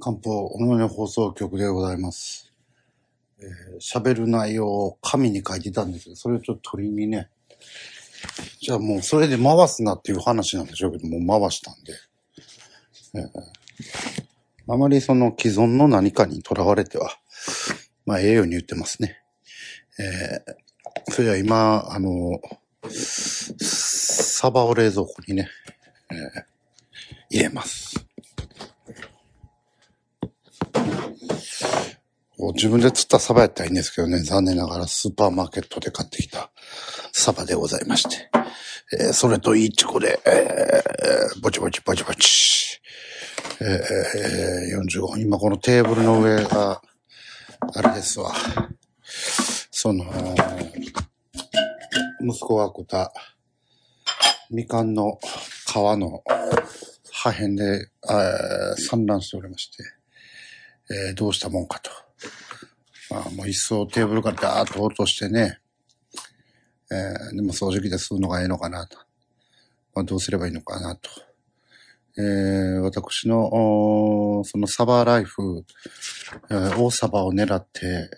漢方おのね放送局でございます。えー喋、る内容を紙に書いてたんですけど、それをちょっと取りにね、じゃあもうそれで回すなっていう話なんでしょうけど、もう回したんで。えーあまりその既存の何かにとらわれては、まあええように言ってますね。えーそれでは今、あの、サバを冷蔵庫にね、えー入れます。う自分で釣ったサバやったらいいんですけどね、残念ながらスーパーマーケットで買ってきたサバでございまして、えーそれといいチコで、えーぼちぼちぼちぼち、えー45、今このテーブルの上が、あれですわ、その、息子が食ったみかんの皮の破片で、えー散乱しておりまして、えーどうしたもんかと。まあ、もう一層テーブルからダーッと落としてね、えーでも掃除機で吸うのがいいのかなと。まあ、どうすればいいのかなと。えー私の、そのサバーライフ、えー大サバを狙って、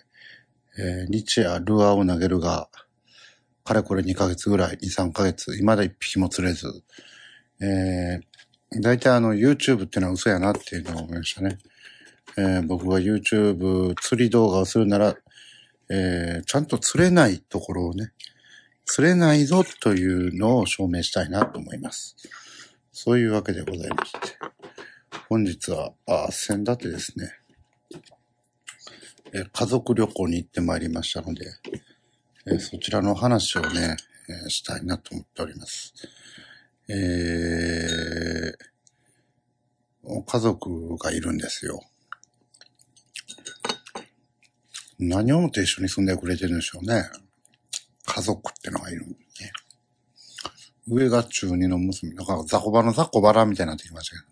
えー日夜ルアーを投げるが、かれこれ2ヶ月ぐらい、2、3ヶ月、未だ一匹も釣れず、えー、大体あの YouTube っていうのは嘘やなっていうのを思いましたね。えー僕が YouTube 釣り動画をするなら、えーちゃんと釣れないところをね、釣れないぞというのを証明したいなと思います。そういうわけでございまして、本日は、あ、先立てですね、えー家族旅行に行ってまいりましたので、えーそちらの話をね、えーしたいなと思っております。えー、家族がいるんですよ。何をもって一緒に住んでくれてるんでしょうね。家族ってのがいるんね。上が中二の娘。だから雑魚場の雑魚バランみたいになってきましたけ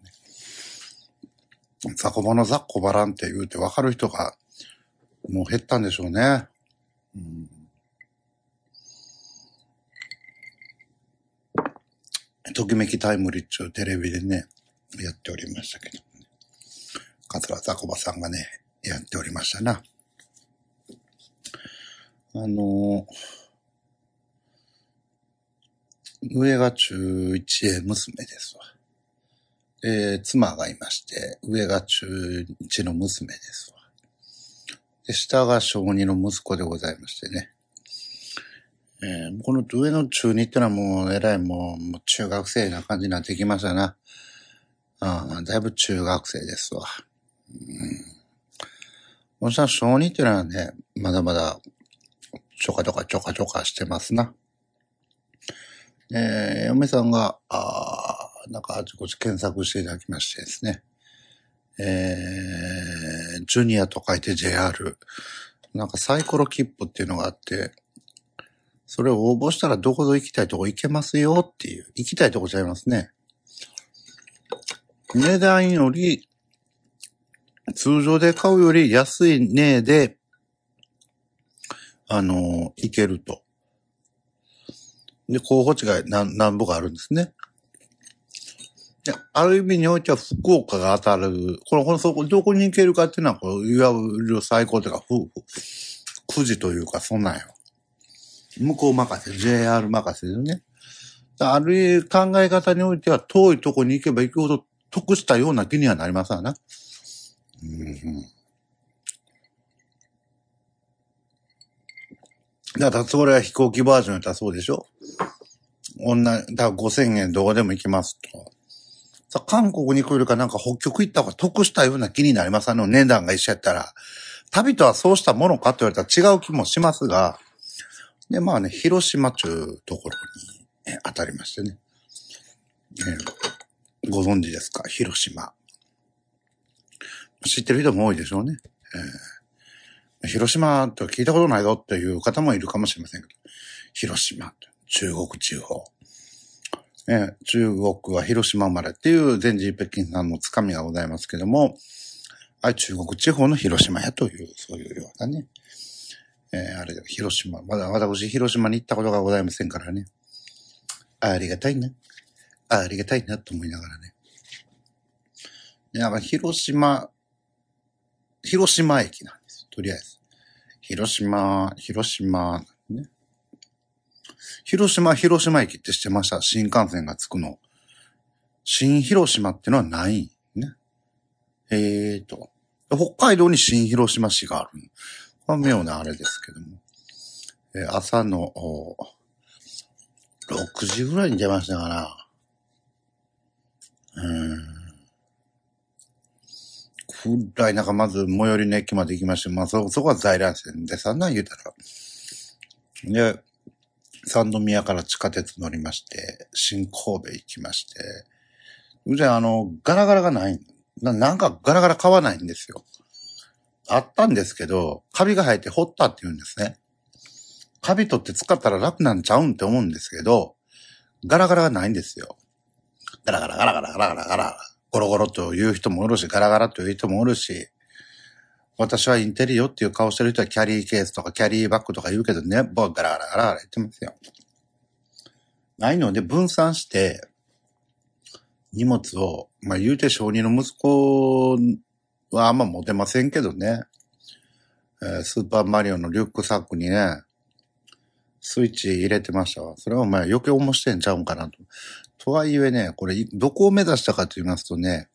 どね。雑魚場の雑魚バランって言うて分かる人がもう減ったんでしょうね。うんときめきタイムリッチをテレビでね、やっておりましたけど、ね。桂ザコバさんがね、やっておりましたな。あの上が中1へ娘ですわ。で、妻がいまして、上が中1の娘ですわ。で、下が小2の息子でございましてね。えーこの上の中2ってのはもう、えらいもう、もう中学生な感じになってきましたな。ああ、だいぶ中学生ですわ。うん。もちろん小2っていうのはね、まだまだ、ちょかちょかちょかちょかしてますな。えー、嫁さんが、ああ、なんかあちこち検索していただきましてですね。えー、ジュニアと書いて JR。なんかサイコロ切符っていうのがあって、それを応募したらどこぞ行きたいとこ行けますよっていう、行きたいとこちゃいますね。値段より、通常で買うより安い値で、あの、行けると。で、候補地が何、何歩かあるんですね。で、ある意味においては福岡が当たる。この、この、そこ、どこに行けるかっていうのは、こう、いわゆる最高というか、ふ、ふ、くじというか、そんなんよ。向こう任せ、JR 任せですね。ある意味考え方においては、遠いとこに行けば行くほど得したような気にはなりますわな。うんうんだから、それは飛行機バージョンやったらそうでしょ？女、だから5000円どこでも行きますと。さ、韓国に来るかなんか北極行った方が得したような気になりますあの値段が一緒やったら。旅とはそうしたものかって言われたら違う気もしますが、で、まあね、広島というところに、え当たりましてね。えーご存知ですか？広島。知ってる人も多いでしょうね。えー広島と聞いたことないぞっていう方もいるかもしれませんけど、広島、中国地方。え中国は広島生まれっていう全治北京さんのつかみがございますけども、あれ中国地方の広島やという、そういうようなね。えーあれ、広島。まだ私、広島に行ったことがございませんからね。ありがたいな。ありがたいなと思いながらね。でなんか広島広島駅な。とりあえず。広島、広島、ね。広島、広島駅って知ってました？新幹線が着くの。新広島ってのはないね。えーと。北海道に新広島市がある。まあ、妙なあれですけども。えー朝の、6時ぐらいに出ましたかな。うーん。暗い中、まず最寄りの駅まで行きまして、まあそ、そこは在来線でさんな言うたら。で、三宮から地下鉄乗りまして、新神戸行きまして、じゃあ、あの、ガラガラがない。ななんかガラガラ買わないんですよ。あったんですけど、カビが生えて掘ったって言うんですね。カビ取って使ったら楽なんちゃうんって思うんですけど、ガラガラがないんですよ。ガラガラガラガラガラガラガラ、ゴロゴロと言う人もおるし、ガラガラと言う人もおるし、私はインテリよっていう顔してる人はキャリーケースとかキャリーバッグとか言うけどね、僕ガラガラガラガラ言ってますよ。ないので分散して、荷物を、まあ言うて小児の息子はあんま持てませんけどね。えースーパーマリオのリュックサックにね、スイッチ入れてましたわ。それはお前余計重してんちゃうんかなと。とはいえね、これどこを目指したかと言いますとね、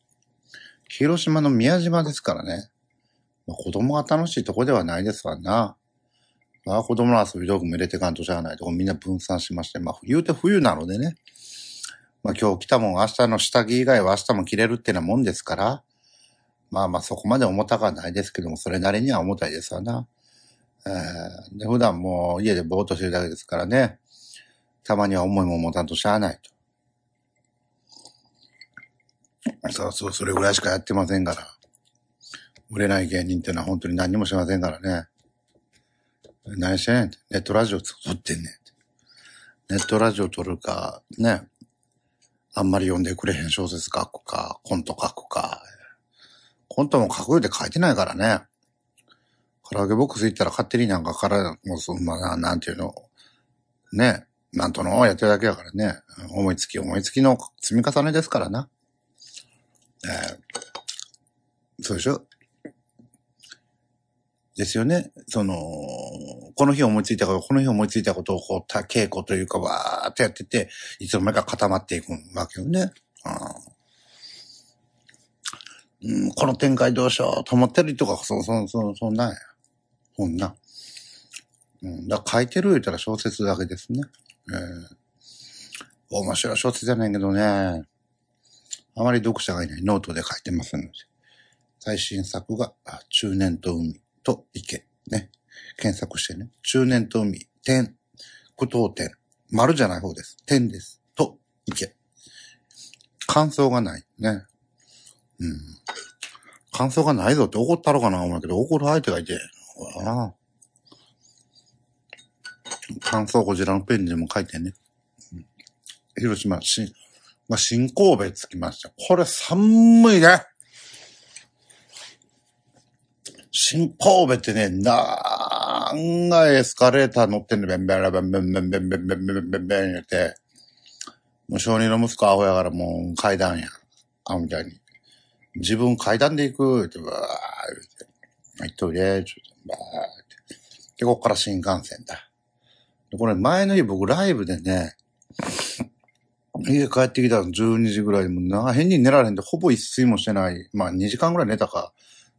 広島の宮島ですからね。まあ、子供が楽しいとこではないですわな。まあ子供の遊び道具も入れてかんとしゃあないとこみんな分散しまして、まあ言うて冬なのでね。まあ今日着たもん明日の下着以外は明日も着れるってなもんですから、まあまあそこまで重たくはないですけども、それなりには重たいですわな。えー、で、普段もう家でぼーっとしてるだけですからね。たまには重いもん持たんとしゃあないと。そうそう、それぐらいしかやってませんから。売れない芸人ってのは本当に何にもしませんからね。何してんねんって。ネットラジオ撮ってんねんって。ネットラジオ撮るか、ね。あんまり読んでくれへん小説書くか、コント書くか。コントも書くよって書いてないからね。カラオケボックス行ったら勝手になんかから、もうそんな、なんていうの。ね。なんとのやってるだけやからね。思いつき思いつきの積み重ねですからな。えーそうでしょ？ですよね。その、この日思いついたこと、この日思いついたことをこう、た稽古というか、わーってやってて、いつの間にか固まっていくわけよね。うん、うんこの展開どうしようと思ってるとか、そ、そ、そ、そんなんや。そんな。うん、だ書いてる言ったら小説だけですね。えー、面白い小説じゃないけどね。あまり読者がいないノートで書いてますので。最新作が、中年と海と池。ね。検索してね。中年と海、点、句読点。丸じゃない方です。点です。と、池。感想がない。ね。うん。感想がないぞって怒ったろかな思うけど、怒る相手がいて。ほら。感想こちらのペンにでも書いてね。広島、新、まあ、新神戸着きました。これ寒いね。新神戸ってね、なんがエスカレーター乗ってんの、ベンベンベンベンベンベンベンベンベンベンベンベン言って、もう小児の息子アホやからもう階段や。あ、みたいに。自分階段で行く、って、ばーって。はい、トイレ、ちょっと、ばーって。で、ここから新幹線だ。で、これ前の日僕ライブでね、家帰ってきたの12時ぐらいでもうな、変に寝られへんで、ほぼ一睡もしてない。まあ2時間ぐらい寝たか、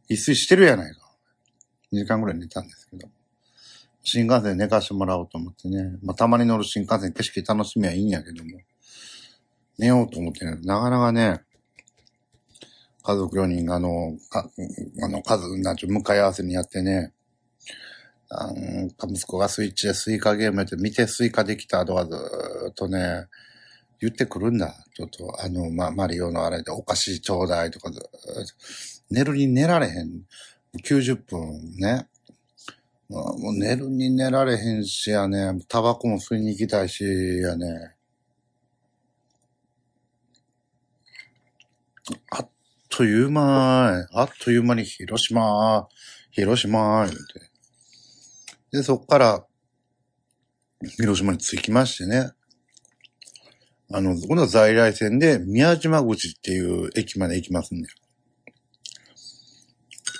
一睡してるやないか。2時間ぐらい寝たんですけど。新幹線寝かしてもらおうと思ってね。まあたまに乗る新幹線景色楽しみはいいんやけども。寝ようと思ってね、なかなかね、家族4人があの、かあの、数、なんちゅう、向かい合わせにやってね、なんか息子がスイッチでスイカゲームやって、見てスイカできたとかずっとね、言ってくるんだ。ちょっと、あの、ま、マリオのあれでお菓子ちょうだいとか、寝るに寝られへん。90分ね。まあもう寝るに寝られへんしやね、タバコも吸いに行きたいしやね。あっという間、あっという間に広島、広島、言うて。で、そっから、広島に着きましてね。あの、この在来線で宮島口っていう駅まで行きますんで。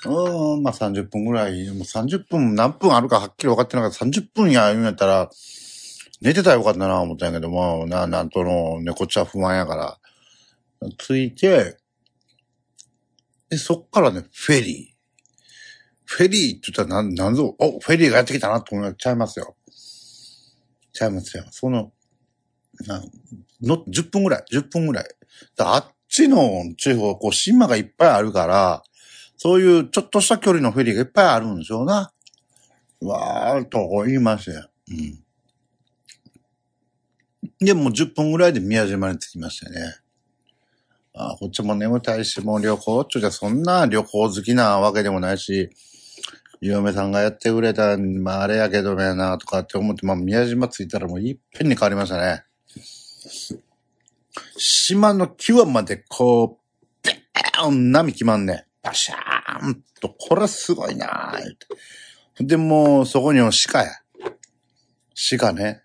うん、まあ30分ぐらい、もう30分何分あるかはっきり分かってなかった。30分や言うんやったら、寝てたらよかったな思ったんやけども、な、なんとの、ね、こっちは不安やから。ついて、で、そっからね、フェリー。フェリーって言ったらなん、なんぞ、お、フェリーがやってきたなと思っちゃいますよ。ちゃいますよ。その、の、10分ぐらい、10分ぐらい。あっちの地方、こう、島がいっぱいあるから、そういうちょっとした距離のフェリーがいっぱいあるんでしょうな。わーっと言いましたよ。うん。で、もう10分ぐらいで宮島に着きましたね。あこっちも眠たいし、もう旅行っちゅうじゃそんな旅行好きなわけでもないし、嫁さんがやってくれた、まああれやけどねな、とかって思って、まあ宮島着いたらもういっぺんに変わりましたね。島の際までこう、ペーン波決まんね。バシャーンと、これすごいなー。で、もうそこには鹿や。鹿ね。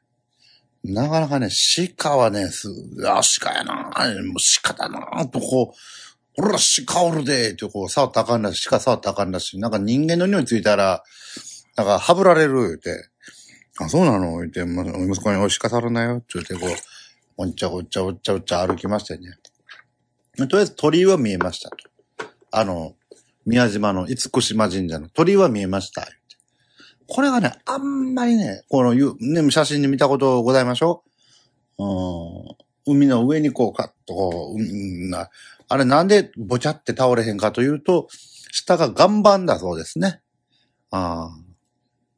なかなかね、鹿はね、す、あ、鹿やなーもう鹿だなーとこう、ほら、鹿おるでーってこう、触ったらあかんだし、鹿触ったらあかんだし、なんか人間の匂いついたら、なんか、はぶられる、言うて。あ、そうなの？言うて、息子に、おい、鹿触るなよ、って言って、こう、おんちゃおっちゃおっちゃおっちゃ歩きましたよね。とりあえず鳥居は見えましたと。あの、宮島の厳島神社の鳥居は見えました。これがね、あんまりね、このゆ、ね、写真で見たことございましょううん。海の上にこう、カッとこう、うん、な、あれなんでぼちゃって倒れへんかというと、下が岩盤だそうですね。ああ。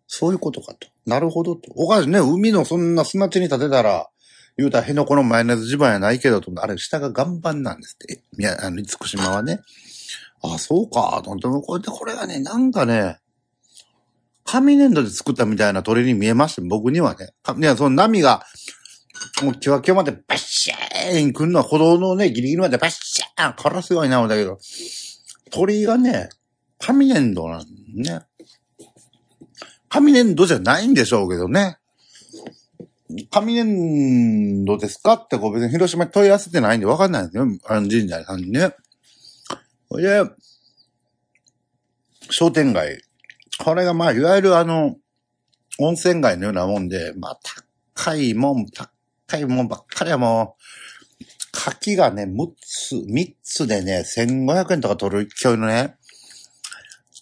そういうことかと。なるほどと。おかしいね。海のそんな砂地に立てたら、言うたら辺野古のマヨネーズ地盤やないけど、あれ下が岩盤なんですって。いや、あの、厳島はね。あ、そうか、と思って、これで、これがね、なんかね、紙粘土で作ったみたいな鳥に見えました、僕にはね。かいや、その波が、もうキワキワまでバッシャーン来るのは歩道のね、ギリギリまでバッシャーンこれすごいな、思ったけど、鳥がね、紙粘土なんね。紙粘土じゃないんでしょうけどね。紙粘土ですかってこう別に広島に問い合わせてないんでわかんないんですよ。あの神社さんにね。それで、商店街。これがまあ、いわゆるあの、温泉街のようなもんで、まあ、高いもん、高いもんばっかりはもう、柿がね、6つ、3つでね、1500円とか取る勢いのね、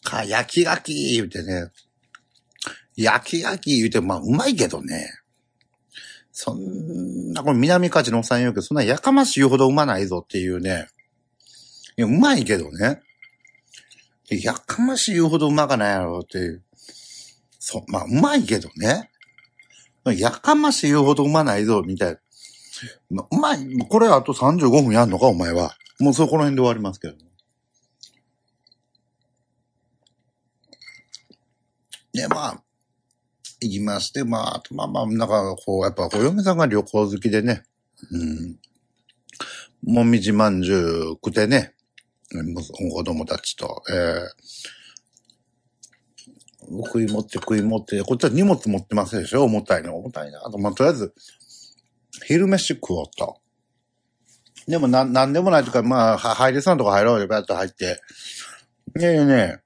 か、焼き柿言うてね、焼き柿言うて、まあ、うまいけどね、そんな、これ南勝ちのおっさん言うけど、そんなやかましい言うほどうまないぞっていうね、いや、うまいけどね、やかましい言うほどうまかないやろっていう。そう、まあ、うまいけどね。やかましい言うほどうまないぞ、みたいな。まあうまい、これあと35分やんのか、お前は。もうそこの辺で終わりますけど。で、まあ、行きまして、まあ、まあまあ、なんか、こう、やっぱ、お嫁さんが旅行好きでね、うん。もみじまんじゅう食ってね、子供たちと、えー食い持って食い持って、こっちは荷物持ってますでしょ？重たいの。重たいなと。まあ、とりあえず、昼飯食おうと。でも、なん、なんでもないとか、まあ、入りそうなとこ入ろうよ、バッと入って。ねえね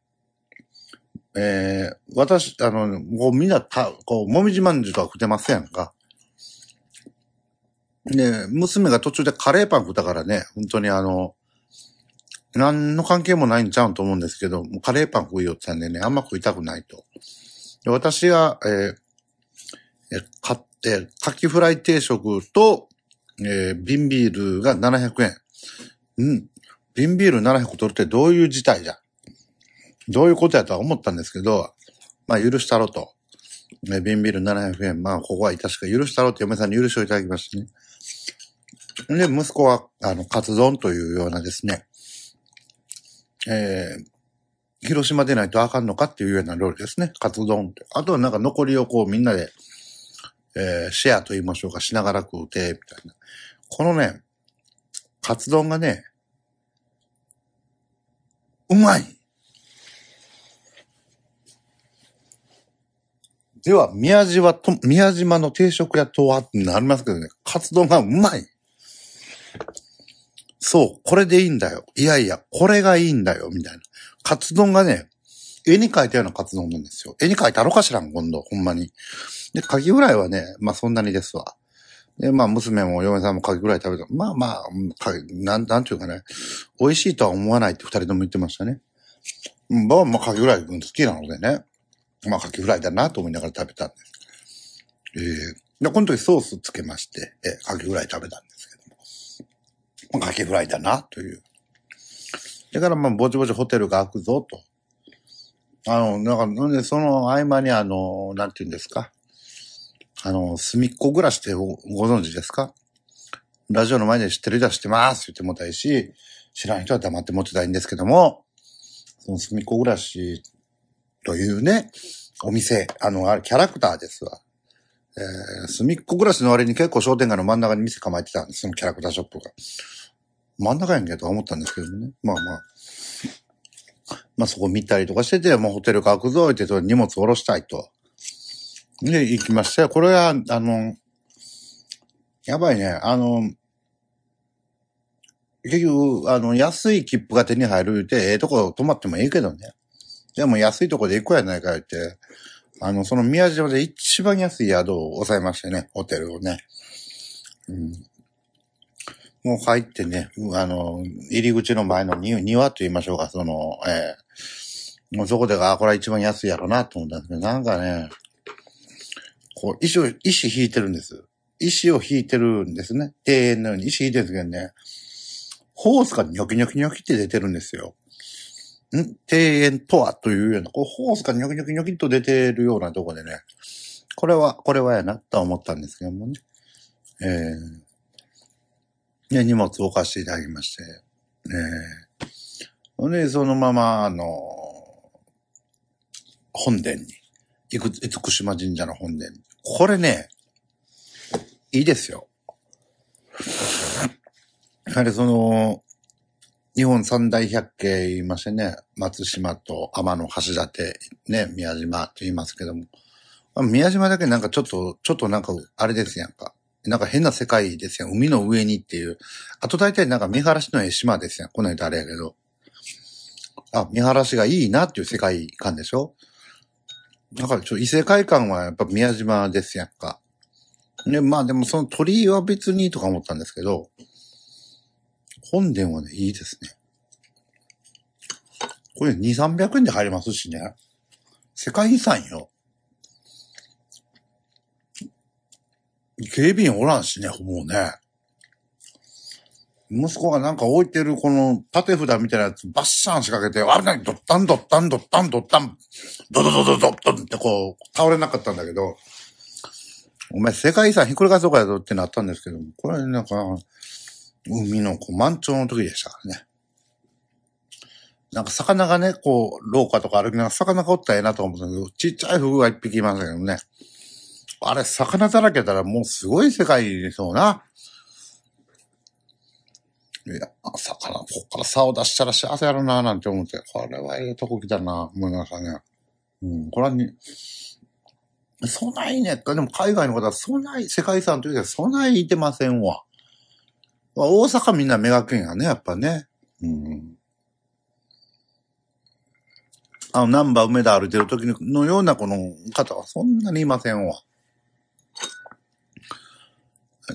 え、ー、私、あの、こうみんなた、こう、もみじまんじゅうとか食ってませんかで、娘が途中でカレーパン食ったからね、本当にあの、何の関係もないんちゃうと思うんですけど、もうカレーパン食いよってたんでね、あんま食いたくないと。で私が、えーえ買って、カキフライ定食と、えー瓶ビールが700円。うん。瓶ビール700取るってどういう事態じゃ？どういうことやとは思ったんですけど、まあ許したろと。ね、瓶ビール700円。まあここは確か許したろって嫁さんに許しをいただきましてね。で、息子は、あの、カツ丼というようなですね、えー、広島でないとあかんのかっていうような料理ですね。カツ丼って。あとはなんか残りをこうみんなで、えー、シェアと言いましょうか、しながら食うて、みたいな。このね、カツ丼がね、うまいでは、宮島と、宮島の定食屋とはってなりますけどね、カツ丼がうまいそう、これでいいんだよ。いやいや、これがいいんだよ、みたいな。カツ丼がね、絵に描いたようなカツ丼なんですよ。絵に描いたのかしらん、今度、ほんまに。で、カキフライはね、まあそんなにですわ。で、まあ娘も嫁さんもカキフライ食べた。まあまあ、かなん、なんていうかね、美味しいとは思わないって二人とも言ってましたね。うん、僕はまあカキフライ好きなのでね。まあカキフライだなと思いながら食べたんです。ええで、この時ソースつけまして、えカキフライ食べたんですけども。まあカキフライだな、という。だからまあ、ぼちぼちホテルが開くぞ、と。あの、なんか、なんで、その合間にあの、なんて言うんですか。あの、隅っこ暮らしってご存知ですか？ラジオの前で知ってる人は知ってます言ってもたいし、知らん人は黙って持ってたいんですけども、その隅っこ暮らしというね、お店、あの、あれキャラクターですわ。えー、隅っこ暮らしの割に結構商店街の真ん中に店構えてたんです、そのキャラクターショップが。真ん中やんけとは思ったんですけどね。まあまあ。まあそこ見たりとかしてて、もうホテルが開くぞって言って荷物下ろしたいと。で、行きましたよ。これは、あの、やばいね。あの、結局、あの、安い切符が手に入るって、ええとこ泊まってもいいけどね。でも安いとこで行こうやないか言って、あの、その宮島で一番安い宿を抑えましてね、ホテルをね。うん。もう入ってね、あの、入り口の前の庭と言いましょうか、その、ええもうそこで、あ、これは一番安いやろなと思ったんですけど、なんかね、こう、石を、石引いてるんです。石を引いてるんですね。庭園のように石引いてるんですけどね、ホースがニョキニョキニョキって出てるんですよ。ん？庭園とはというような、こう、ホースがニョキニョキニョキと出てるようなとこでね、これは、これはやな、とは思ったんですけどもね。ええで、荷物を置かせていただきまして、ええほんで、そのまま、あの、本殿に、行く、厳島神社の本殿に。これね、いいですよ。やはりその、日本三大百景言いましてね、松島と天の橋立、ね、宮島と言いますけども、宮島だけなんかちょっと、ちょっとなんか、あれですやんか。なんか変な世界ですやん。海の上にっていう。あと大体なんか見晴らしのええ島ですやん。この間あれやけど。あ、見晴らしがいいなっていう世界観でしょ？だからちょっと異世界観はやっぱ宮島ですやんか。ね、まあでもその鳥居は別にとか思ったんですけど、本殿はね、いいですね。これ2、300円で入りますしね。世界遺産よ。警備員おらんしね、もうね。息子がなんか置いてるこの縦札みたいなやつバッシャン仕掛けて、あ、なに、ドッタンドッタンドッタンドッタン、ドドドドドッドンってこう、倒れなかったんだけど、お前世界遺産ひっくり返そうかやぞってなったんですけども、これなんか、海のこう満潮の時でしたからね。なんか魚がね、こう、廊下とか歩きながら魚がおったらええなと思ったけど、ちっちゃいフグが一匹いましたけどね。あれ、魚だらけだらもうすごい世界でそうな。いや、魚、こっから竿出したら幸せやろな、なんて思って、これはええとこ来たな、思いましたね。うん、これはに、そないね、でも海外の方はそない、世界遺産というか、そないいてませんわ。まあ大阪みんな目がけんやね、やっぱね。うん。あの、ナンバー梅田歩いてる時のようなこの方はそんなにいませんわ。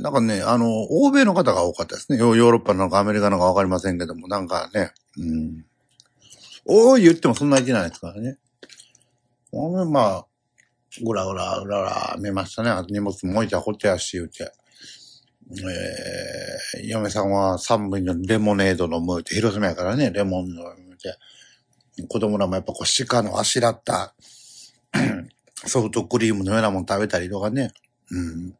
なんかね、あの、欧米の方が多かったですね。ヨーロッパなのかアメリカなのかわかりませんけども、なんかね、うん。おー言ってもそんなにいてないですからね。まあ、ぐらぐらぐらぐら見ましたね。荷物も置いてこってやし、言うて。えー、嫁さんは寒いのレモネード飲むって、広島やからね、レモン飲むって。子供らもやっぱこう鹿のあしらった ソフトクリームのようなもの食べたりとかね。うん。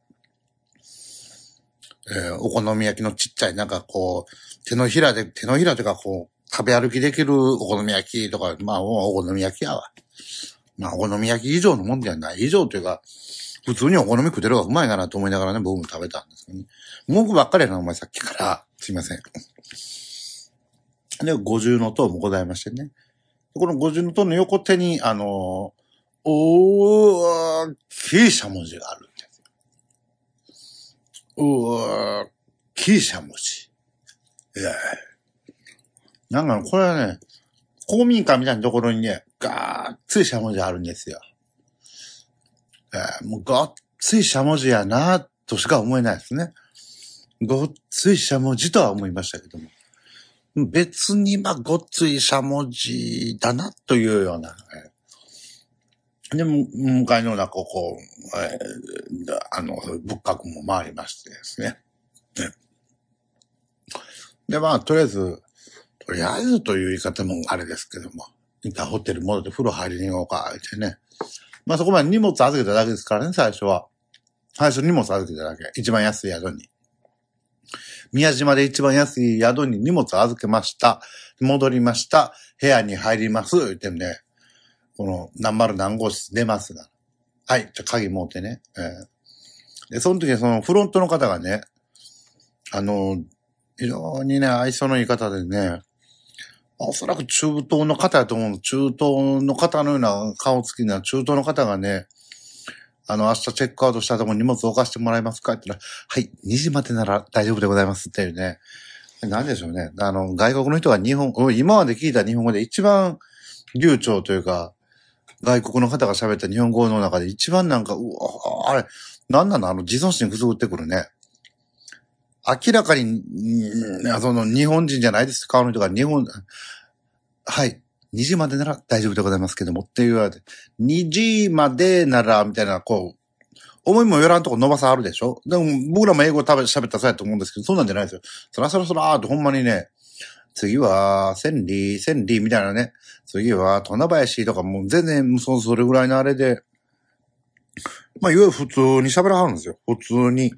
えーお好み焼きのちっちゃいなんかこう、手のひらで、手のひらというかこう、食べ歩きできるお好み焼きとか、まあお好み焼きやわ。まあお好み焼き以上のもんではない。以上というか、普通にお好み食ってる方がうまいかなと思いながらね、僕も食べたんですけどね。文句ばっかりやな、お前さっきから。すいません。で、五重の塔もございましてね。この五重の塔の横手に、あの、大きいしゃもじがあるんですよ。大きいしゃもじ。いやなんか、これはね、公民館みたいなところにね、がっつりしゃもじあるんですよ。えー、もうがっついしゃもじやな、としか思えないですね。ごっついしゃもじとは思いましたけども。別に、まあ、ごっついしゃもじだな、というような。で、向かいの中をこう、えー、あの、仏閣も回りましてですね。で、まあ、とりあえず、とりあえずという言い方もあれですけども、一回ホテル戻って風呂入りに行こうか、ってね。まあそこまで荷物預けただけですからね、最初は。最初荷物預けただけ。一番安い宿に。宮島で一番安い宿に荷物預けました。戻りました。部屋に入ります。言ってんで、この何丸何号室出ますが。はい、じゃ鍵持ってね。えー、で、その時そのフロントの方がね、あの、非常にね、愛想のいい方でね、おそらく中東の方やと思う。中東の方のような顔つきな中東の方がね、あの、明日チェックアウトしたとこ荷物を置かしてもらえますかって言ったら、はい、2時までなら大丈夫でございますっていうね。なんでしょうね。あの、外国の人が日本、今まで聞いた日本語で一番流暢というか、外国の方が喋った日本語の中で一番なんか、うわ、あれ、なんなのあの、自尊心くすぐってくるね。明らかに、その、日本人じゃないです。顔の人が日本、はい。2時までなら大丈夫でございますけどもって言われて、2時までなら、みたいな、こう、思いもよらんとこ伸ばさあるでしょ？でも、僕らも英語食べ喋ったそうやと思うんですけど、そうなんじゃないですよ。そらそらそらーってほんまにね、次は、千里、千里みたいなね。次は、ト林とかもう全然、そそれぐらいのあれで、まあ、いわゆる普通に喋らはるんですよ。普通に。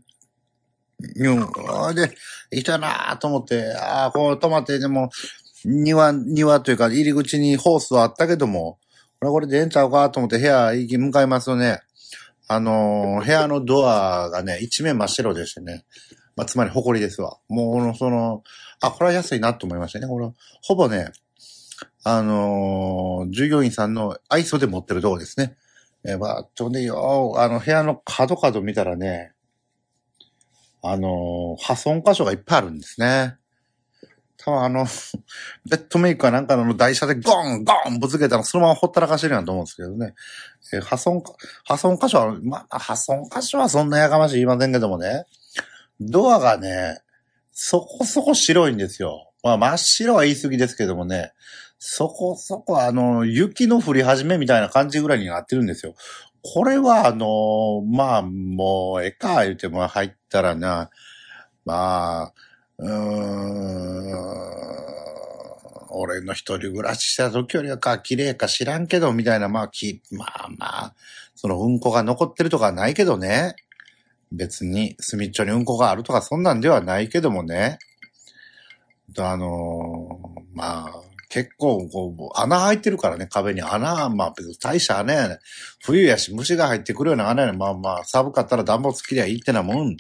うん。で、いたなぁと思って、ああ、こう止まって、でも、庭、庭というか入り口にホースはあったけども、これこれでええんちゃうかと思って部屋行き向かいますとね、あのー、部屋のドアがね、一面真っ白でしてね、まあ、つまり埃ですわ。もう、その、あ、これは安いなと思いましたね。これ、ほぼね、あのー、従業員さんの愛想で持ってるとこですね。えー、まあ、ちょうどよ、あの、部屋の角角見たらね、あのー、破損箇所がいっぱいあるんですね。多分あの、ベッドメイクはなんかの台車でゴンゴンぶつけたらそのままほったらかしてるやんと思うんですけどね。えー、破損、破損箇所は、まあ、破損箇所はそんなやかましい言いませんけどもね。ドアがね、そこそこ白いんですよ。まあ真っ白は言い過ぎですけどもね、そこそこあの、雪の降り始めみたいな感じぐらいになってるんですよ。これはあの、まあもう、ええか言うても入ったらな、まあ、うーん、俺の一人暮らしした時よりはか綺麗か知らんけど、みたいな、まあ、き、まあまあ、そのうんこが残ってるとかないけどね。別に、隅っちょにうんこがあるとかそんなんではないけどもね。あのー、まあ、結構、こう、穴開いてるからね、壁に穴、まあ大した穴やね。冬やし虫が入ってくるような穴やね。まあまあ、寒かったら暖房つきりゃいいってなもん。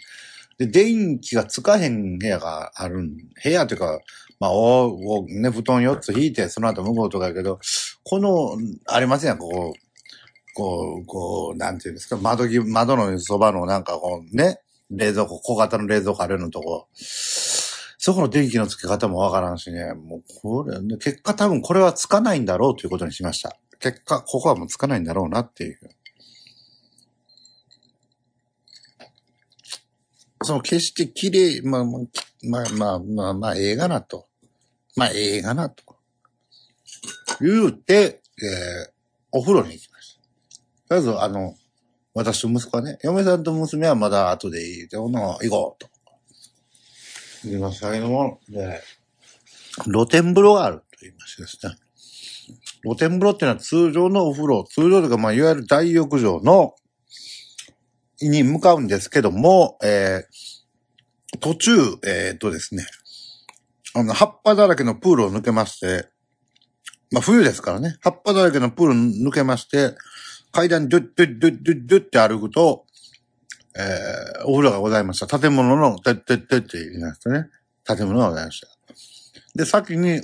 で、電気がつかへん部屋があるん。部屋というか、まあ、お、お、ね、布団4つ引いて、その後向こうとかやけど、この、ありませんやん、ここ、こう、こう、なんていうんですか、窓ぎ、窓のそばのなんかこうね、冷蔵庫、小型の冷蔵庫あるのとこ、そこの電気のつけ方もわからんしね、もうこれ、ね、結果多分これはつかないんだろうということにしました。結果、ここはもうつかないんだろうなっていう。その決して綺麗、まあまあ、まあまあ、まあ、映画なと。まあ映画なと。言うて、えー、お風呂に行きました。とりあえず、あの、私と息子はね、嫁さんと娘はまだ後でいい。で、ほな、行こうと。行きましたけども、で、露天風呂があると言いましてですね。露天風呂っていうのは通常のお風呂、通常というか、まあ、いわゆる大浴場の、に向かうんですけども、えー、途中、えー、っとですね、あの、葉っぱだらけのプールを抜けまして、まあ冬ですからね、葉っぱだらけのプール抜けまして、階段ドゥッドゥッドゥッドゥッドゥッって歩くと、えー、お風呂がございました。建物の、ドゥッドゥッドゥって言いましたね。建物がございました。で、先に、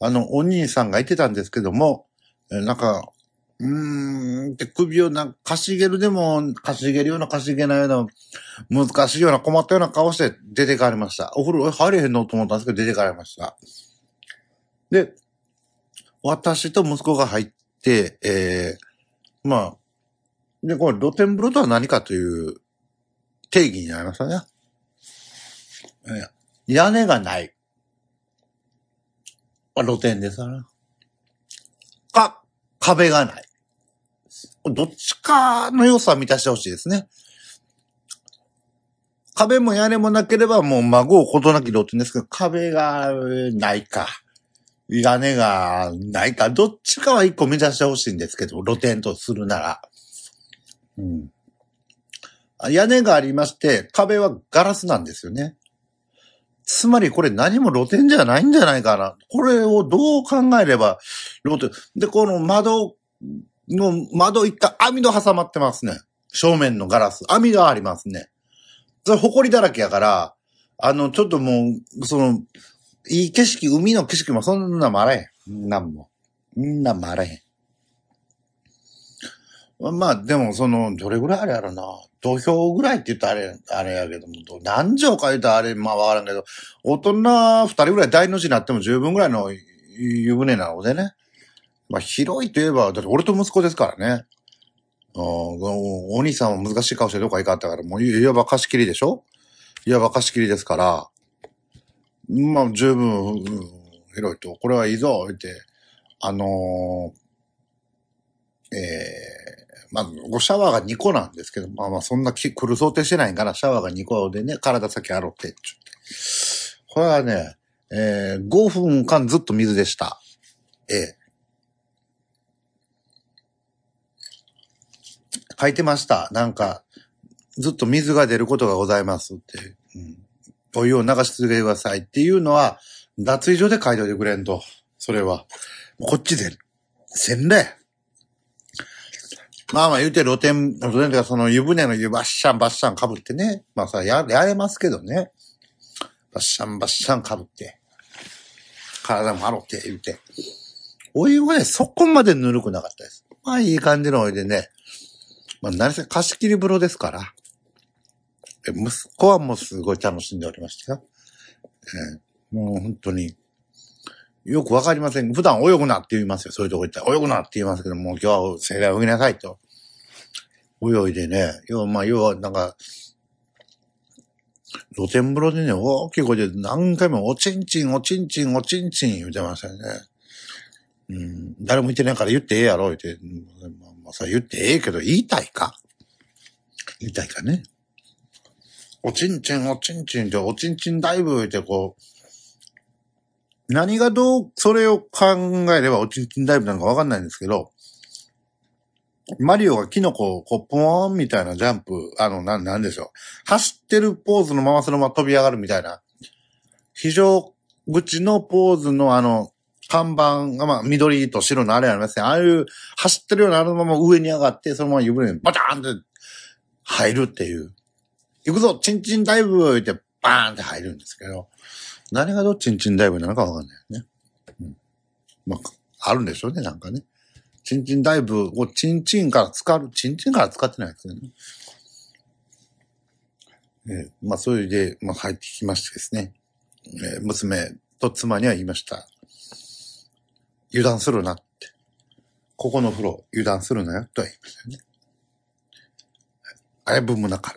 あの、お兄さんがいてたんですけども、えー、なんか、うーん、って首をなんかかしげるでも、かしげるようなかしげないような、難しいような困ったような顔して出てかれました。お風呂入れへんのと思ったんですけど出てかれました。で、私と息子が入って、えー、まあ、で、これ露天風呂とは何かという定義になりましたね。屋根がない。まあ露天ですから。か、壁がない。どっちかの良さを満たしてほしいですね。壁も屋根もなければもう孫をことなき露天ですけど、壁がないか。屋根がないか。どっちかは一個満たしてほしいんですけど、露天とするなら。うん。屋根がありまして、壁はガラスなんですよね。つまりこれ何も露天じゃないんじゃないかな。これをどう考えれば露天。で、この窓の、窓一回網戸挟まってますね。正面のガラス。網戸ありますね。それ埃だらけやから、あの、ちょっともう、その、いい景色、海の景色もそんなもあらへん。なんも。んなもあらへん。まあ、でも、その、どれぐらいあれやろな。土俵ぐらいって言ったらあれ、あれやけども、何畳か言ったらあれ、まあわからんけど、大人二人ぐらい大の字になっても十分ぐらいの湯船なのでね。まあ、広いといえば、だって俺と息子ですからね。おお兄さんは難しい顔してどこか行かったから、もういわば貸し切りでしょ？いわば貸し切りですから、まあ十分、うん広いと、これはいいぞ、言って、あのーえーまあ、シャワーが2個なんですけど、まあまあそんなき来る想定してないから、シャワーが2個でね、体先洗って、ちょっと。これはね、えー、5分間ずっと水でした。ええ書いてました。なんか、ずっと水が出ることがございますって。うん、お湯を流し続けてくださいっていうのは、脱衣所で書いといてくれんと。それは。こっちで、せんで。まあまあ言うて露天、露天とかその湯船の湯バッシャンバッシャン被ってね。まあさ、や、やれますけどね。バッシャンバッシャン被って。体も洗って言うて。お湯はね、そこまでぬるくなかったです。まあいい感じのお湯でね。まあ何せ貸し切り風呂ですから。息子はもうすごい楽しんでおりましたよ。えーもう本当に。よくわかりません。普段泳ぐなって言いますよ。そういうとこ行ったら。泳ぐなって言いますけども、今日は盛大泳ぎなさいと。泳いでね。要は、まあ、要は、なんか、露天風呂でね、大きい声で何回もおちんちん、おちんちん、おちんちん言ってましたよね。うん、誰も言ってないから言ってええやろ、言って。まあ、まあ、言ってええけど、言いたいか言いたいかね。おちんちん、おちんちんって、おちんちんダイブ言ってこう、何がどう、それを考えればおちんちんダイブなのかわかんないんですけど、マリオがキノコをこう、ポーンみたいなジャンプ、あの、な、なんでしょう。走ってるポーズのままそのまま飛び上がるみたいな。非常口のポーズのあの、看板が、まあ、緑と白のあれありますね。ああいう、走ってるようなあのまま上に上がって、そのまま湯船にバターンって入るっていう。行くぞチンチンダイブ言って、バーンって入るんですけど、何がどっちチンチンダイブなのかわかんないよね。うん。まあ、あるんでしょうね、なんかね。チンチンダイブをチンチンから使う、チンチンから使ってないですよね。ええまあ、それで、まあ、入ってきましてですね。えー娘と妻には言いました。油断するなって。ここの風呂、油断するなよ、とは言いましたよね。あやぶむなか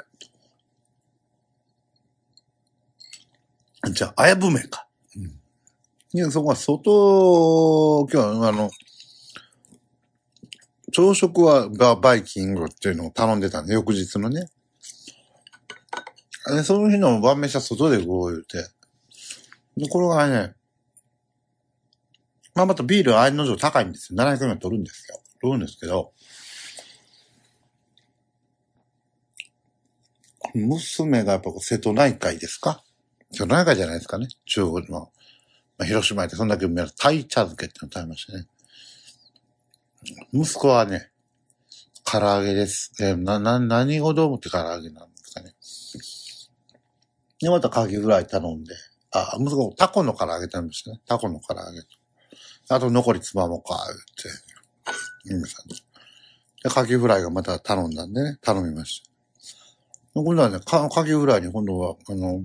じゃあ、あやぶめか。うん。いや、そこは外、今日、あの、朝食はババイキングっていうのを頼んでたんで、翌日のね。で、その日の晩飯は外でこう言うて。で、これがね、まあまたビールは案の定高いんですよ。700円取るんですよ。取るんですけど、娘がやっぱ瀬戸内海ですか？瀬戸内海じゃないですかね。中国の。まあ、広島行ってそんだけ見ると、タイ茶漬けってのを食べましたね。息子はね、唐揚げです。えーな、な、何をどう思って唐揚げなんですかね。で、またカキフライ頼んで、あ、息子、タコの唐揚げ食べましたね。タコの唐揚げと。あと残りつまもか、って、言いましたね。で、カキフライがまた頼んだんでね、頼みました。今度はね、カキフライに今度は、あの、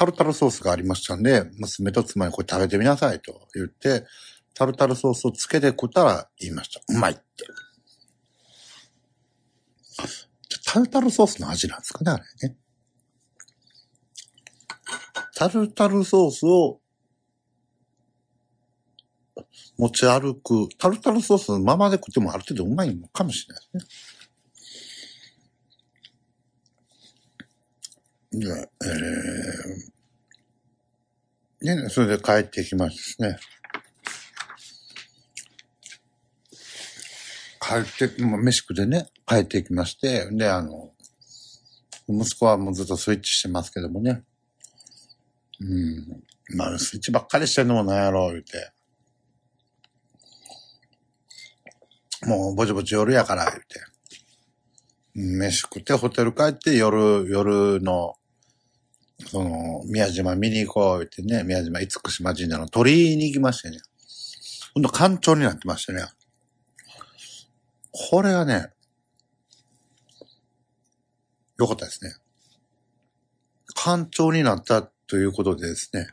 タルタルソースがありましたんで、娘と妻にこれ食べてみなさいと言って、タルタルソースをつけて食ったら言いました。うまいって。タルタルソースの味なんですかね、あれね。タルタルソースを持ち歩く、タルタルソースのままで食ってもある程度うまいのかもしれないですね。で、えー、ね、それで帰ってきましてですね。帰って、まあ、飯食ってね、帰ってきまして、で、あの、息子はもうずっとスイッチしてますけどもね。うん。まあ、スイッチばっかりしてんのもなんやろう、言うて。もう、ぼちぼち夜やから、言うて。うん飯食って、ホテル帰って、夜、夜の、その、宮島見に行こう、ってね、宮島厳島神社の鳥居に行きましてね。ほんと、館長になってましてね。これはね、よかったですね。館長になったということでですね、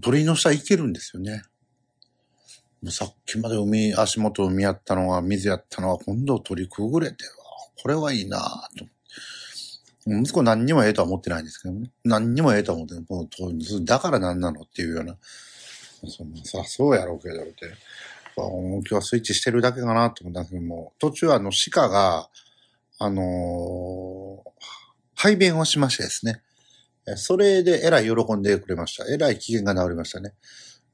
鳥居の下行けるんですよね。もうさっきまで海、足元海やったのが、水やったのが、今度鳥くぐれて、これはいいなぁと。息子何にもええとは思ってないんですけどね。何にもええとは思ってない。もうだから何なのっていうような。そんなさ、そうやろうけどって。あ今日はスイッチしてるだけかなと思ったんですけども、途中あの鹿が、あのー排便をしましてですね。それでえらい喜んでくれました。えらい機嫌が治りましたね。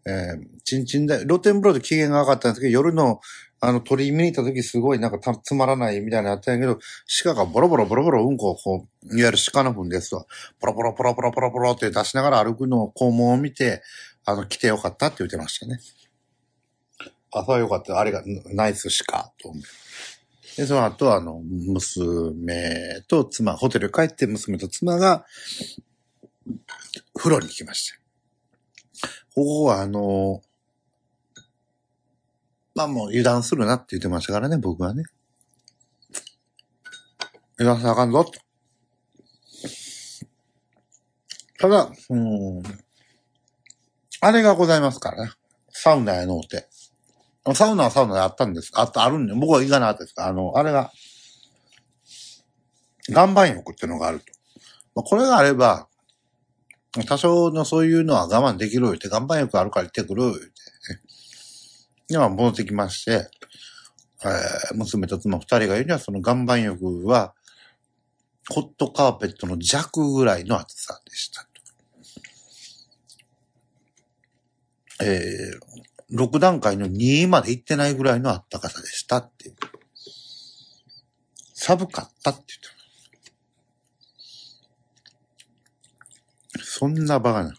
えー、ちんちんで、露天風呂で機嫌が上がったんですけど、夜の、あの、鳥居見に行った時すごいなんかたつまらないみたいなのあったんやけど、鹿がボロボロボロボロうんこをこう、いわゆる鹿の糞ですわ。ポロポロポロポロポロポロって出しながら歩くのを肛門を見て、あの、来てよかったって言ってましたね。あ、そうよかった。あれがナイス鹿と思う。で、その後、あの、娘と妻、ホテル帰って娘と妻が、風呂に行きました。ここはあの、まあもう油断するなって言ってましたからね、僕はね。油断したらあかんぞ、と。ただ、うん、あれがございますからね。サウナやのうて。サウナはサウナであったんです。あった、あるんで、僕は行かなかったですあの、あれが、岩盤浴っていうのがあると。まあ、これがあれば、多少のそういうのは我慢できる言って、岩盤浴あるから行ってくる言って、ね。で、まあ戻ってきまして、えー娘と妻二人が言うには、その岩盤浴は、ホットカーペットの弱ぐらいの厚さでした。えー、6段階の2まで行ってないぐらいの暖かさでしたって。寒かったって言ってた。そんなバカな。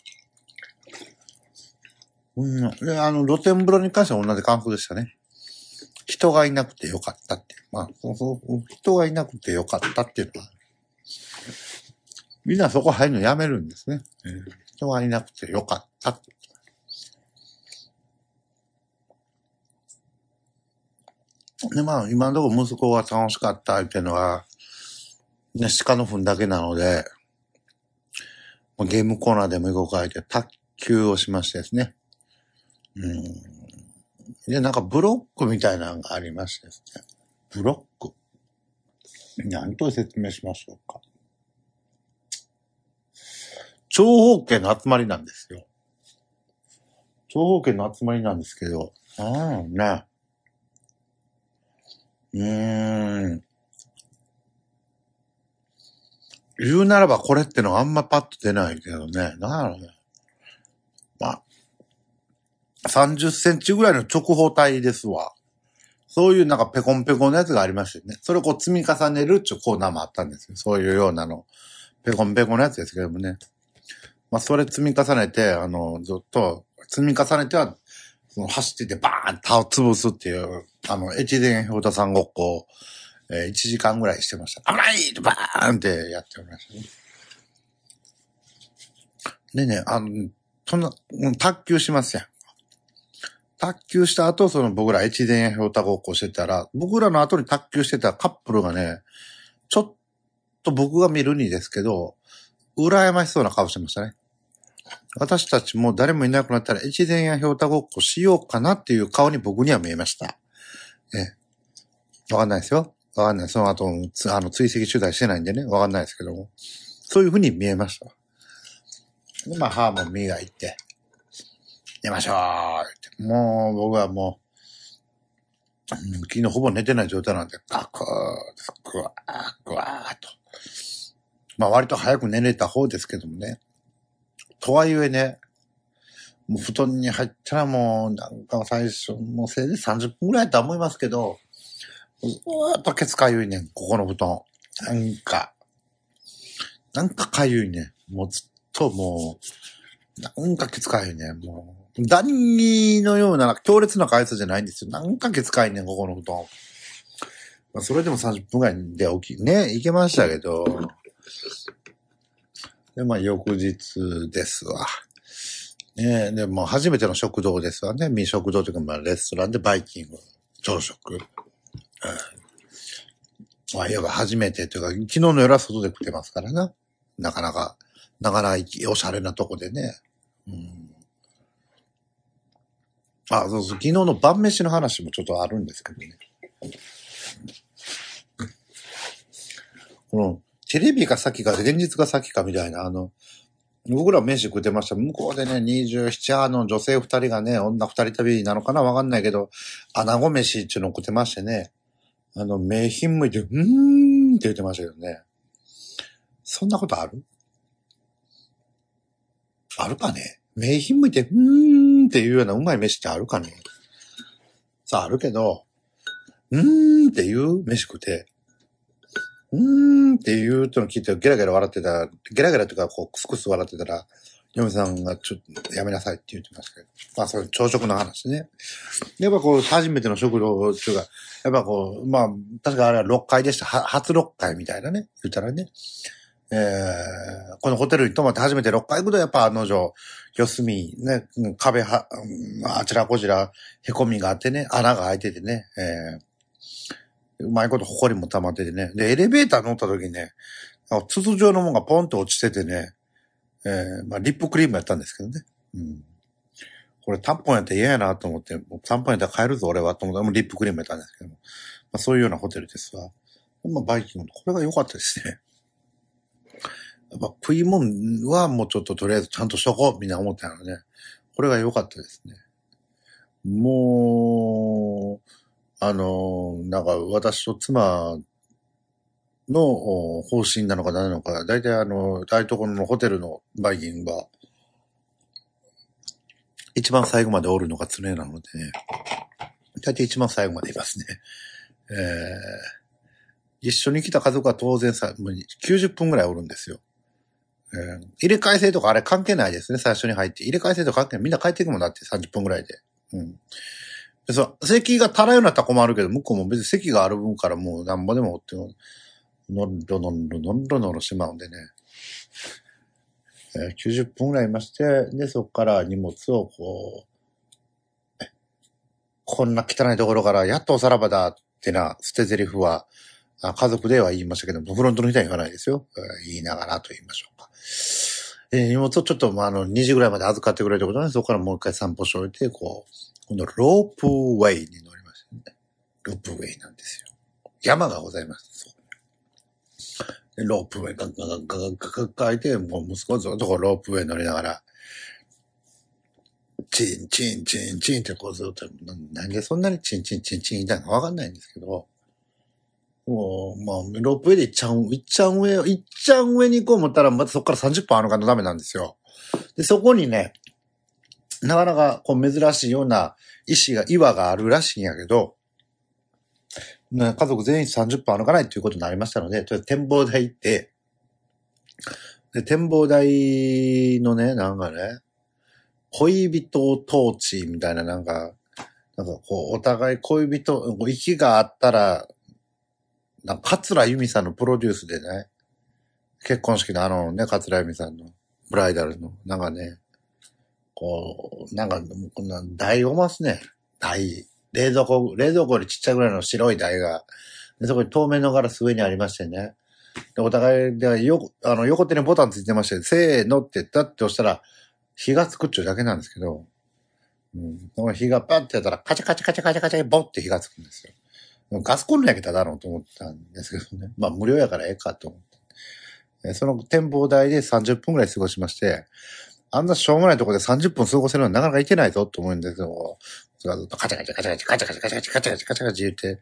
うん。で、あの、露天風呂に関しては同じ感覚でしたね。人がいなくてよかったって。まあ、そうそう人がいなくてよかったっていうのは、みんなそこ入るのやめるんですね。人がいなくてよかったって。で、まあ、今のところ息子が楽しかったっていうのは、ね、鹿の糞だけなので、ゲームコーナーでも行こうかって卓球をしましてですね。うん。で、なんかブロックみたいなのがありましてですね。ブロック。何と説明しましょうか。長方形の集まりなんですよ。長方形の集まりなんですけど、ああね。うーん。言うならばこれってのはあんまパッと出ないけどね。なんやろね。まあ、30センチぐらいの直方体ですわ。そういうなんかペコンペコンのやつがありましたよね。それをこう積み重ねるっていうコーナーもあったんですよ。そういうようなの。ペコンペコンのやつですけどもね。まあ、それ積み重ねて、あの、ずっと、積み重ねては、その走っててバーンと潰すっていう、あの、越前氷田さんごっこ、えー1時間ぐらいしてました。危ないバーンってやっておりましたね。でね、あの、そんな、卓球しますやん。卓球した後、その僕ら越前屋氷太ごっこしてたら、僕らの後に卓球してたカップルがね、ちょっと僕が見るにですけど、羨ましそうな顔してましたね。私たちも誰もいなくなったら越前屋氷太ごっこしようかなっていう顔に僕には見えました。ええ。わかんないですよ。わかんない。その後、つあの、追跡取材してないんでね、わかんないですけども。そういうふうに見えました。で、まあ、歯も磨いて、寝ましょうってもう、僕はもう、昨日ほぼ寝てない状態なんで、ガクー、グワー、グワーと。まあ割と早く寝れた方ですけどもね。とはいえね、もう布団に入ったらもう、なんか最初、もうせいぜい30分ぐらいだと思いますけど、ずーっとケツかゆいねん、ここの布団。なんか、なんかかゆいねん。もうずっともう、なんかケツかゆいねん、もう。ダニのような強烈なかゆさじゃないんですよ。なんかケツかゆいねん、ここの布団。まあ、それでも30分ぐらいで起き、ね、行けましたけど、で、まあ、翌日ですわ。ねえで、も初めての食堂ですわね。民食堂というか、まあ、レストランでバイキング、朝食。まあ、いわば初めてというか、昨日の夜は外で食ってますからな。なかなか、なかなかおしゃれなとこでね。うん。あ、そうそう、昨日の晩飯の話もちょっとあるんですけどね。この、テレビが先か、現実が先かみたいな、あの、僕ら飯食ってました。向こうでね、27、あの女性二人がね、女二人旅なのかなわかんないけど、穴子飯っていうのを食ってましてね、あの、名品向いて、うーんって言ってましたけどね。そんなことある？あるかね？名品向いて、うーんっていうようなうまい飯ってあるかね？さあ、あるけど、うーんっていう飯食って、うーんって言うとの聞いてゲラゲラ笑ってたら、ゲラゲラとかこうクスクス笑ってたら、嫁さんがちょっとやめなさいって言ってましたけど。まあそういう朝食の話ね。やっぱこう初めての食堂っていうか、やっぱこう、まあ確かあれは6階でした。初6階みたいなね。言ったらね。えー、このホテルに泊まって初めて6階行くとやっぱあの女、四隅、ね、壁は、あちらこちら、凹みがあってね、穴が開いててね、えー、うまいこと埃も溜まっててね。で、エレベーター乗った時にね、筒状のものがポンと落ちててね、えー、まあ、リップクリームやったんですけどね。うん。これタンポンやったら嫌やなと思って、タンポンやったら帰るぞ俺はと思ったら、リップクリームやったんですけども。まあ、そういうようなホテルですわ。まあ、バイキングこれが良かったですね。やっぱ食い物はもうちょっととりあえずちゃんとしとこうみんな思ってたのね。これが良かったですね。もう、あの、なんか私と妻の方針なのか何なのか、大体あの、大ところのホテルのバイキングは、一番最後までおるのが常なのでね、大体一番最後までいますね。えー、一緒に来た家族は当然さ、もう90分ぐらいおるんですよ。えー、入れ替え制とかあれ関係ないですね、最初に入って。入れ替え制とか関係ない。みんな帰っていくもんだって30分ぐらいで。うん。そう、席が足らようになったら困るけど、向こうも別に席がある分からもうなんぼでもってのんろのんろのんろのろしまうんでね。えー、90分ぐらいいまして、で、そこから荷物をこう、こんな汚いところからやっとおさらばだってな、捨て台詞は、あ家族では言いましたけど、フロントの人は言わないですよ。言いながらと言いましょうか。えー、荷物をちょっと、まあ、あの、2時ぐらいまで預かってくれるってことね、そこからもう一回散歩しておいて、こう、今度ロープウェイに乗りましたね。ロープウェイなんですよ。山がございます。ロープウェイガッガッガッガッガッガッいて、もう息子ずっとロープウェイ乗りながら、チンチンチンチンってこうずっと、なんでそんなにチンチンチンチンみたいのかわかんないんですけど、もう、まあ、ロープウェイでいっちゃん、いっちゃん上、いっちゃん上に行こう思ったら、またそこから30分あるかのダメなんですよ。で、そこにね、なかなかこう珍しいような石が、岩があるらしいんやけど、家族全員30分歩かないということになりましたので、とりあえず展望台行って、で、展望台のね、なんかね、恋人統治みたいななんか、なんかこう、お互い恋人、息があったら、なんか、桂由美さんのプロデュースでね、結婚式のあのね、桂由美さんの、ブライダルの、なんかね、こう、なんか、こんな台をますね。台。冷蔵庫、冷蔵庫よりちっちゃいぐらいの白い台が、でそこに透明のガラス上にありましてね。で、お互いで、よ、あの、横手にボタンついてまして、せーのって言って押したら、火がつくっちゅうだけなんですけど、うん。この火がパッてやったら、カチャカチャカチャカチャカチャボッて火がつくんですよ。ガスコンロやけただろうと思ったんですけどね。まあ無料やからええかと思って。その展望台で30分くらい過ごしまして、あんなしょうもないとこで30分過ごせるのはなかなかいけないぞと思うんですけど、ずっとカチャカチャカチャカチャカチャカチャカチャカチャカチャカチャカチャ言って、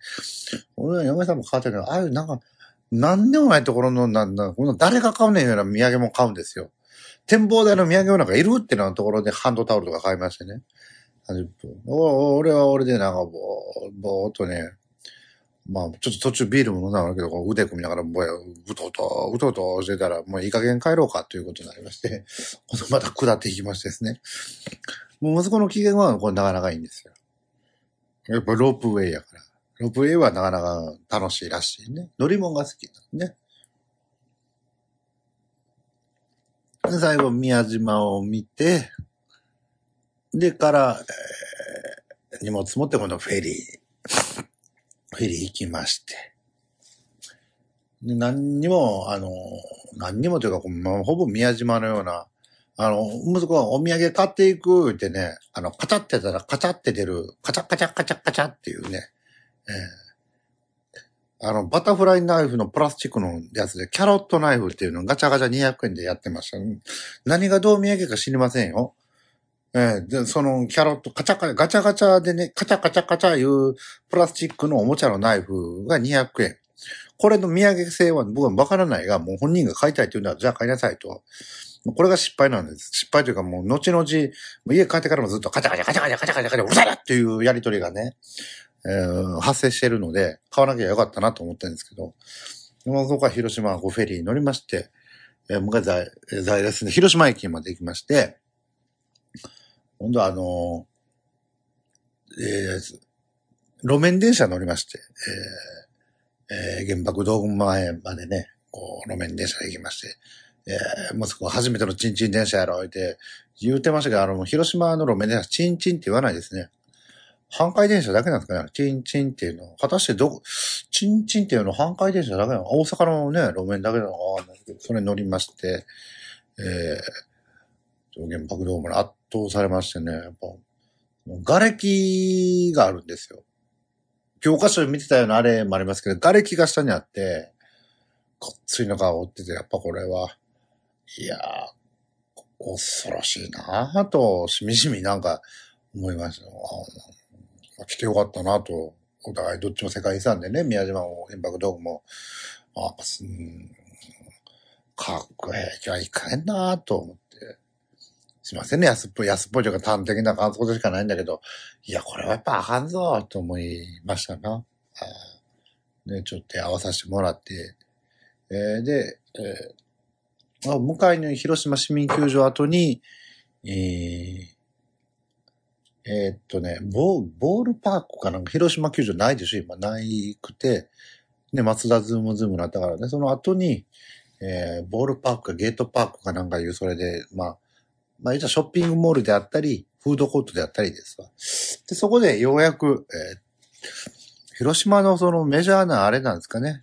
俺は嫁さんも変わってるけど、ああいうなんか、なんでもないところの、なんだ、この誰が買うねんような土産も買うんですよ。展望台の土産もなんかいるってなところでハンドタオルとか買いましてね。30分。お俺は俺でなんかぼー、ぼーっとね、まあ、ちょっと途中ビールも飲んだんだけど、腕組みながら、ぼや、うとうと、うとうとしてたら、もういい加減帰ろうかということになりまして、また下っていきましてですね。もう息子の機嫌は、これなかなかいいんですよ。やっぱロープウェイやから。ロープウェイはなかなか楽しいらしいね。乗り物が好きだね。で最後、宮島を見て、でから、えー荷物持って今度フェリー。フェリー行きまして。で何にも、あの、何にもというか、ほぼ宮島のような、あの、息子はお土産買っていくってね、あの、カチャってたらカチャって出る、カチャカチャカチャカチャっていうね、えーあの、バタフライナイフのプラスチックのやつで、キャロットナイフっていうのをガチャガチャ200円でやってました。何がどう土産か知りませんよ。ええで、そのキャロット、カチャカチャ、ガチャガチャでね、カチャカチャカチャいうプラスチックのおもちゃのナイフが200円。これの土産性は僕はわからないが、もう本人が買いたいというのは、じゃあ買いなさいと。これが失敗なんです。失敗というかもう、後々、もう家帰ってからもずっとカチャカチャカチャカチャカチャカチャカチャ、うるさいなっていうやりとりがね、えー発生してるので、買わなきゃよかったなと思ってるんですけど、まあそこか広島フェリーに乗りまして、えー、もう一回在、在ですね、広島駅まで行きまして、今度はあのーえー路面電車乗りまして、えーえー原爆ドーム前までね、こう、路面電車で行きまして、えー、息子初めてのチンチン電車やろ、って言うてましたけど、あの、広島の路面電車、チンチンって言わないですね。半回電車だけなんですかねチンチンっていうの。果たしてどこ、チンチンっていうの半回電車だけなの？大阪のね、路面だけなのかわかんないけど、それに乗りまして、えー、原爆ドームに圧倒されましてね、やっぱ、瓦礫があるんですよ。教科書で見てたようなあれもありますけど、瓦礫が下にあって、こっついのが追ってて、やっぱこれは、いやー、恐ろしいなぁと、しみじみなんか思いましたよ。来てよかったなと、お互いどっちも世界遺産でね、宮島も原爆ドームも、あ、うん、かっこええ、じゃあいかへんなと思って。すいませんね、安っぽい、安っぽいというか端的な感想でしかないんだけど、いや、これはやっぱあかんぞ、と思いましたな。あで、ちょっと手合わさせてもらって、えーで、えーあ向かいの広島市民球場後に、えーえーっとね、ボーボールパークかなんか、広島球場ないでしょ今、ないくて、ね、松田ズームズームになったからね、その後に、えーボールパークかゲートパークかなんかいう、それで、まあ、まあ、言ったらショッピングモールであったり、フードコートであったりですわ。で、そこでようやく、えー広島のそのメジャーなあれなんですかね。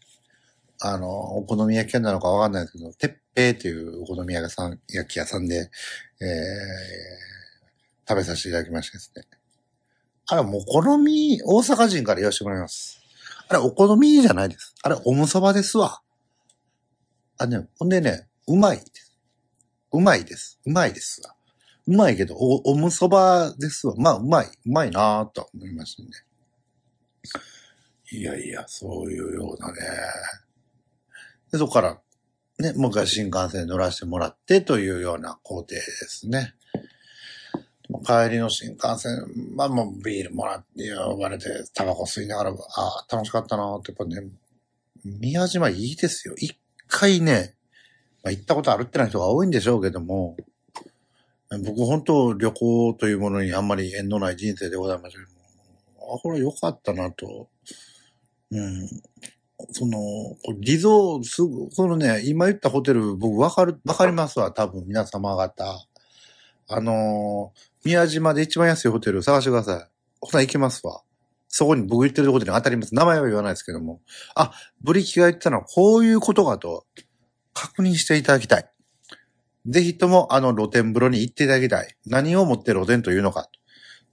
あの、お好み焼き屋なのかわかんないですけど、てっぺいというお好み屋さん、焼き屋さんで、えー食べさせていただきましてですね。あれ、もうお好み、大阪人から言わせてもらいます。あれ、お好みじゃないです。あれ、おむそばですわ。あね、ほんでね、うまい。うまいです。うまいですわ。うまいけど、お、おむそばですわ。まあ、うまい。うまいなぁと思いましたね。いやいや、そういうようなね。で、そこから、ね、もう一回新幹線乗らせてもらってというような工程ですね。帰りの新幹線、まあもうビールもらって呼ばれて、タバコ吸いながら、ああ、楽しかったなって、やっぱね、宮島いいですよ。一回ね、まあ、行ったことあるってない人が多いんでしょうけども、僕本当旅行というものにあんまり縁のない人生でございましたけども、あ、これ良かったなと。うん。その、リゾーすぐ、そのね、今言ったホテル、僕わかる、わかりますわ、多分皆様方。あのー、宮島で一番安いホテル探してください。ほな行きますわ。そこに僕言ってるところに当たります。名前は言わないですけども。あ、ブリキが言ったのはこういうことかと確認していただきたい。ぜひともあの露天風呂に行っていただきたい。何をもって露天というのか。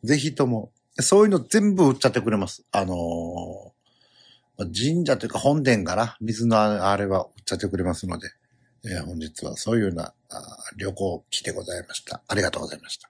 ぜひとも。そういうの全部売っちゃってくれます。あのー、神社というか本殿から。水のあれは売っちゃってくれますので。えー、本日はそういうような旅行来てございました。ありがとうございました。